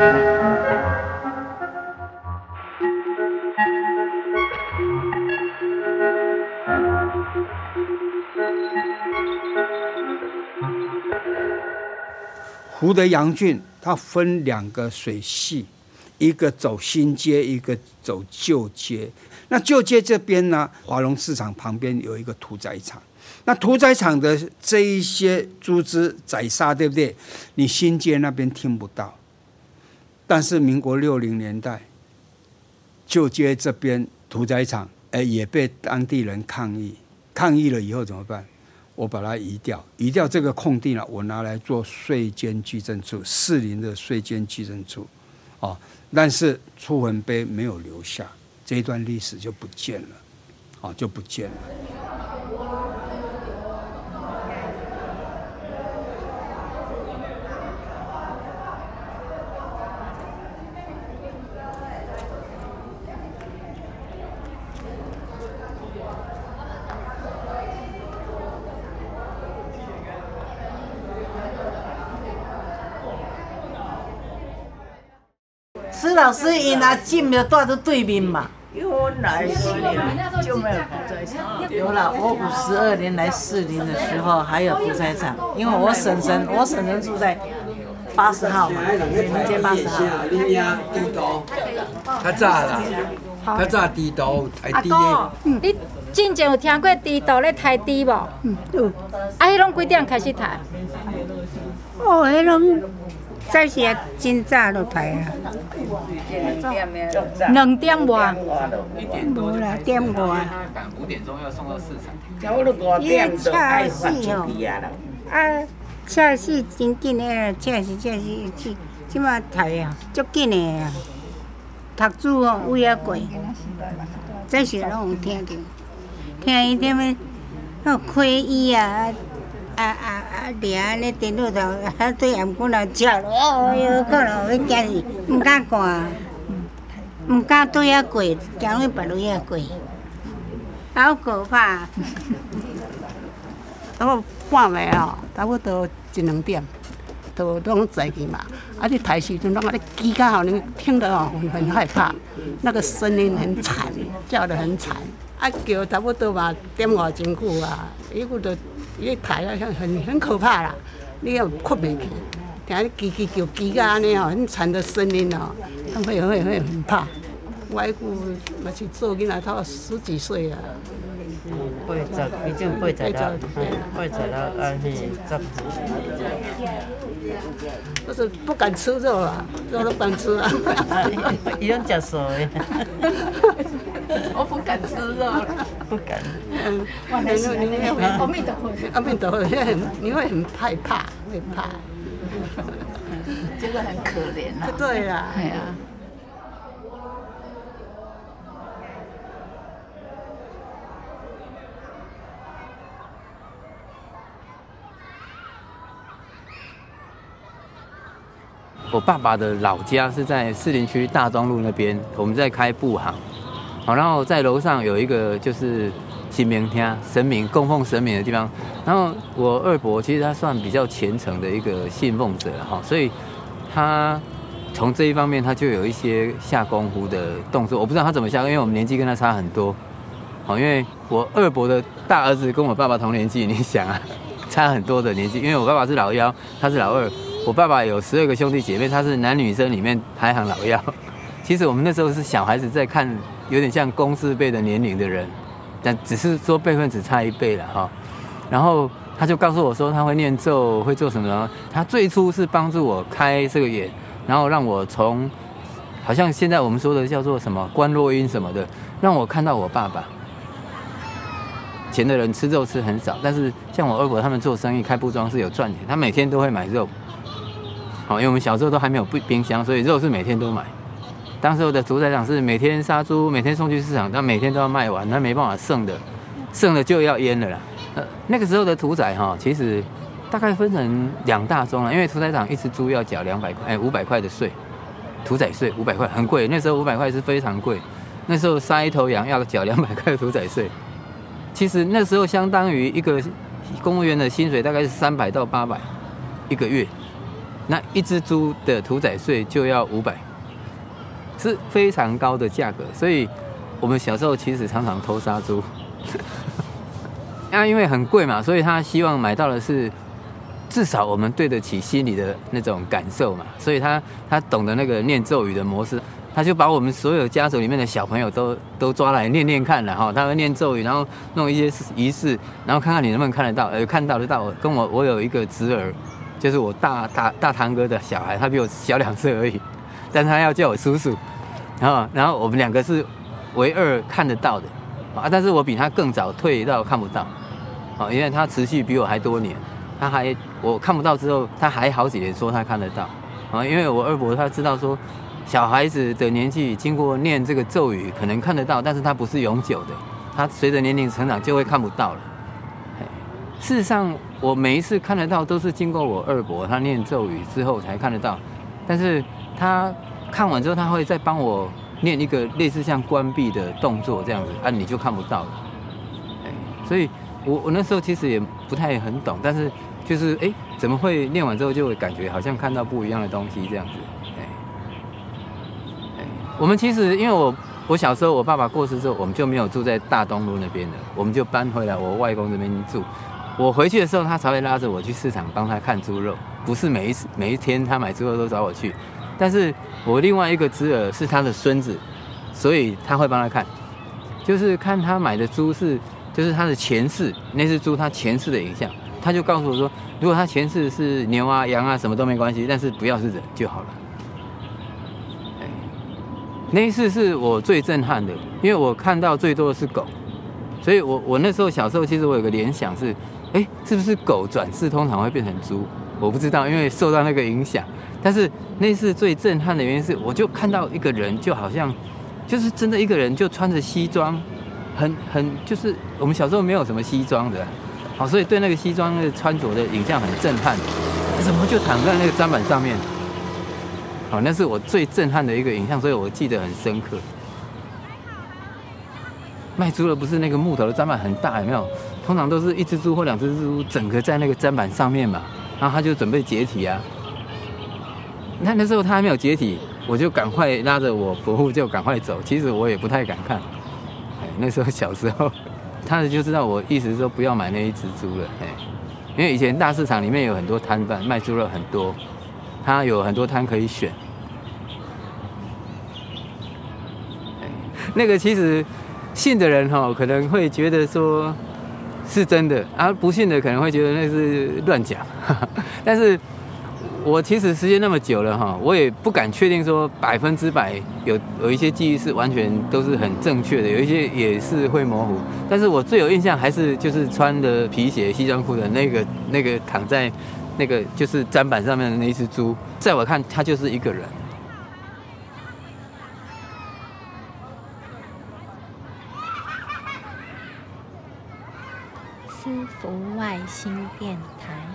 湖的阳郡，它分两个水系，一个走新街，一个走旧街。那旧街这边呢，华农市场旁边有一个屠宰场。那屠宰场的这一些猪只宰杀，对不对？你新街那边听不到。但是民国六零年代，旧街这边屠宰场，哎，也被当地人抗议。抗议了以后怎么办？我把它移掉，移掉这个空地了，我拿来做税监居正处，士林的税监居正处，哦，但是出魂碑没有留下，这一段历史就不见了，哦，就不见了。老师，伊拿进就带在对面嘛。原来是就没有屠宰场。有了，我五十二年来四林的时候还有屠宰场，因为我婶婶，我婶婶住在八十号嘛，北门街八十号。较早啦，较早猪肚太猪的。你之前有听过猪肚咧抬猪无？嗯，有。啊，迄拢几点开始抬？哦，迄拢。早时啊，真早就抬啊，两点外，无啦，点外。五点钟要送到市场。伊个菜市哦，啊，菜市真紧诶，菜市菜市去，即马抬啊，足紧诶啊。读书哦，有影过，早时拢有听着，听伊点么，那开医啊。啊啊啊！掠安尼电脑头，啊对頷骨来照，哦哟，可能会惊伊，毋敢看，毋敢对遐过，惊去别路遐过，好可怕。到半暝哦，差不多一两点，都拢早起嘛。啊，你抬时阵拢啊咧叽嘎吼，你听得哦很害怕，那个声音很惨，叫得很惨。啊叫差不多嘛，点外真久啊，伊个都。伊抬啊，像很很可怕啦！你要困袂去，听你叽叽叫叽个安尼哦，很惨的声音哦，他会会会很怕。我迄久嘛是做囡仔，他十几岁啊。八十，已经八十了，八十了，安尼十。就是不敢吃肉啊，肉都不敢吃啊。伊拢食素的。我不敢吃肉，不敢。嗯，阿弥陀佛，阿弥陀佛，你会很害怕，会怕。觉得很可怜啊。对呀。对呀。我爸爸的老家是在士林区大庄路那边，我们在开布行。好，然后在楼上有一个就是神明厅，神明供奉神明的地方。然后我二伯其实他算比较虔诚的一个信奉者哈，所以他从这一方面他就有一些下功夫的动作。我不知道他怎么下，因为我们年纪跟他差很多。好，因为我二伯的大儿子跟我爸爸同年纪，你想啊，差很多的年纪。因为我爸爸是老幺，他是老二。我爸爸有十二个兄弟姐妹，他是男女生里面排行老幺。其实我们那时候是小孩子在看。有点像公字辈的年龄的人，但只是说辈分只差一辈了哈。然后他就告诉我说他会念咒，会做什么呢？他最初是帮助我开这个眼，然后让我从好像现在我们说的叫做什么观落阴什么的，让我看到我爸爸。前的人吃肉吃很少，但是像我二伯他们做生意开布庄是有赚钱，他每天都会买肉。好，因为我们小时候都还没有冰箱，所以肉是每天都买。当时我的屠宰场是每天杀猪，每天送去市场，但每天都要卖完，那没办法剩的，剩的就要阉了啦。呃，那个时候的屠宰哈，其实大概分成两大宗了，因为屠宰场一只猪要缴两百块，哎，五百块的税，屠宰税五百块，很贵。那时候五百块是非常贵，那时候杀一头羊要缴两百块的屠宰税，其实那时候相当于一个公务员的薪水大概是三百到八百一个月。那一只猪的屠宰税就要五百，是非常高的价格。所以我们小时候其实常常偷杀猪，那因为很贵嘛，所以他希望买到的是。至少我们对得起心里的那种感受嘛，所以他他懂得那个念咒语的模式，他就把我们所有家族里面的小朋友都都抓来念念看了哈，他会念咒语，然后弄一些仪式，然后看看你能不能看得到，呃，看到得到。跟我我有一个侄儿，就是我大大大堂哥的小孩，他比我小两岁而已，但他要叫我叔叔，然后然后我们两个是唯二看得到的啊，但是我比他更早退到看不到，啊，因为他持续比我还多年。他还我看不到之后，他还好几年说他看得到，啊，因为我二伯他知道说，小孩子的年纪经过念这个咒语可能看得到，但是他不是永久的，他随着年龄成长就会看不到了。事实上，我每一次看得到都是经过我二伯他念咒语之后才看得到，但是他看完之后他会再帮我念一个类似像关闭的动作这样子，啊，你就看不到了。所以我我那时候其实也不太很懂，但是。就是哎，怎么会念完之后就会感觉好像看到不一样的东西这样子？哎，哎，我们其实因为我我小时候我爸爸过世之后，我们就没有住在大东路那边了，我们就搬回来我外公这边住。我回去的时候，他才会拉着我去市场帮他看猪肉，不是每一次每一天他买猪肉都找我去。但是我另外一个侄儿是他的孙子，所以他会帮他看，就是看他买的猪是就是他的前世那只猪他前世的影像。他就告诉我说，如果他前世是牛啊、羊啊，什么都没关系，但是不要是人就好了。哎，那一次是我最震撼的，因为我看到最多的是狗，所以我我那时候小时候其实我有个联想是，哎，是不是狗转世通常会变成猪？我不知道，因为受到那个影响。但是那次最震撼的原因是，我就看到一个人，就好像就是真的一个人，就穿着西装，很很就是我们小时候没有什么西装的。好，所以对那个西装那个穿着的影像很震撼，怎么就躺在那个砧板上面？好，那是我最震撼的一个影像，所以我记得很深刻。卖猪的不是那个木头的砧板很大，有没有？通常都是一只猪或两只猪整个在那个砧板上面嘛，然后他就准备解体啊。那那时候他还没有解体，我就赶快拉着我伯父就赶快走。其实我也不太敢看，哎那时候小时候。他就知道我意思说不要买那一只猪了，哎，因为以前大市场里面有很多摊贩卖猪肉很多，他有很多摊可以选。那个其实信的人哈可能会觉得说是真的，而不信的可能会觉得那是乱讲，但是。我其实时间那么久了哈，我也不敢确定说百分之百有有一些记忆是完全都是很正确的，有一些也是会模糊。但是我最有印象还是就是穿的皮鞋、西装裤的那个那个躺在那个就是砧板上面的那一只猪，在我看他就是一个人。私服外星电台。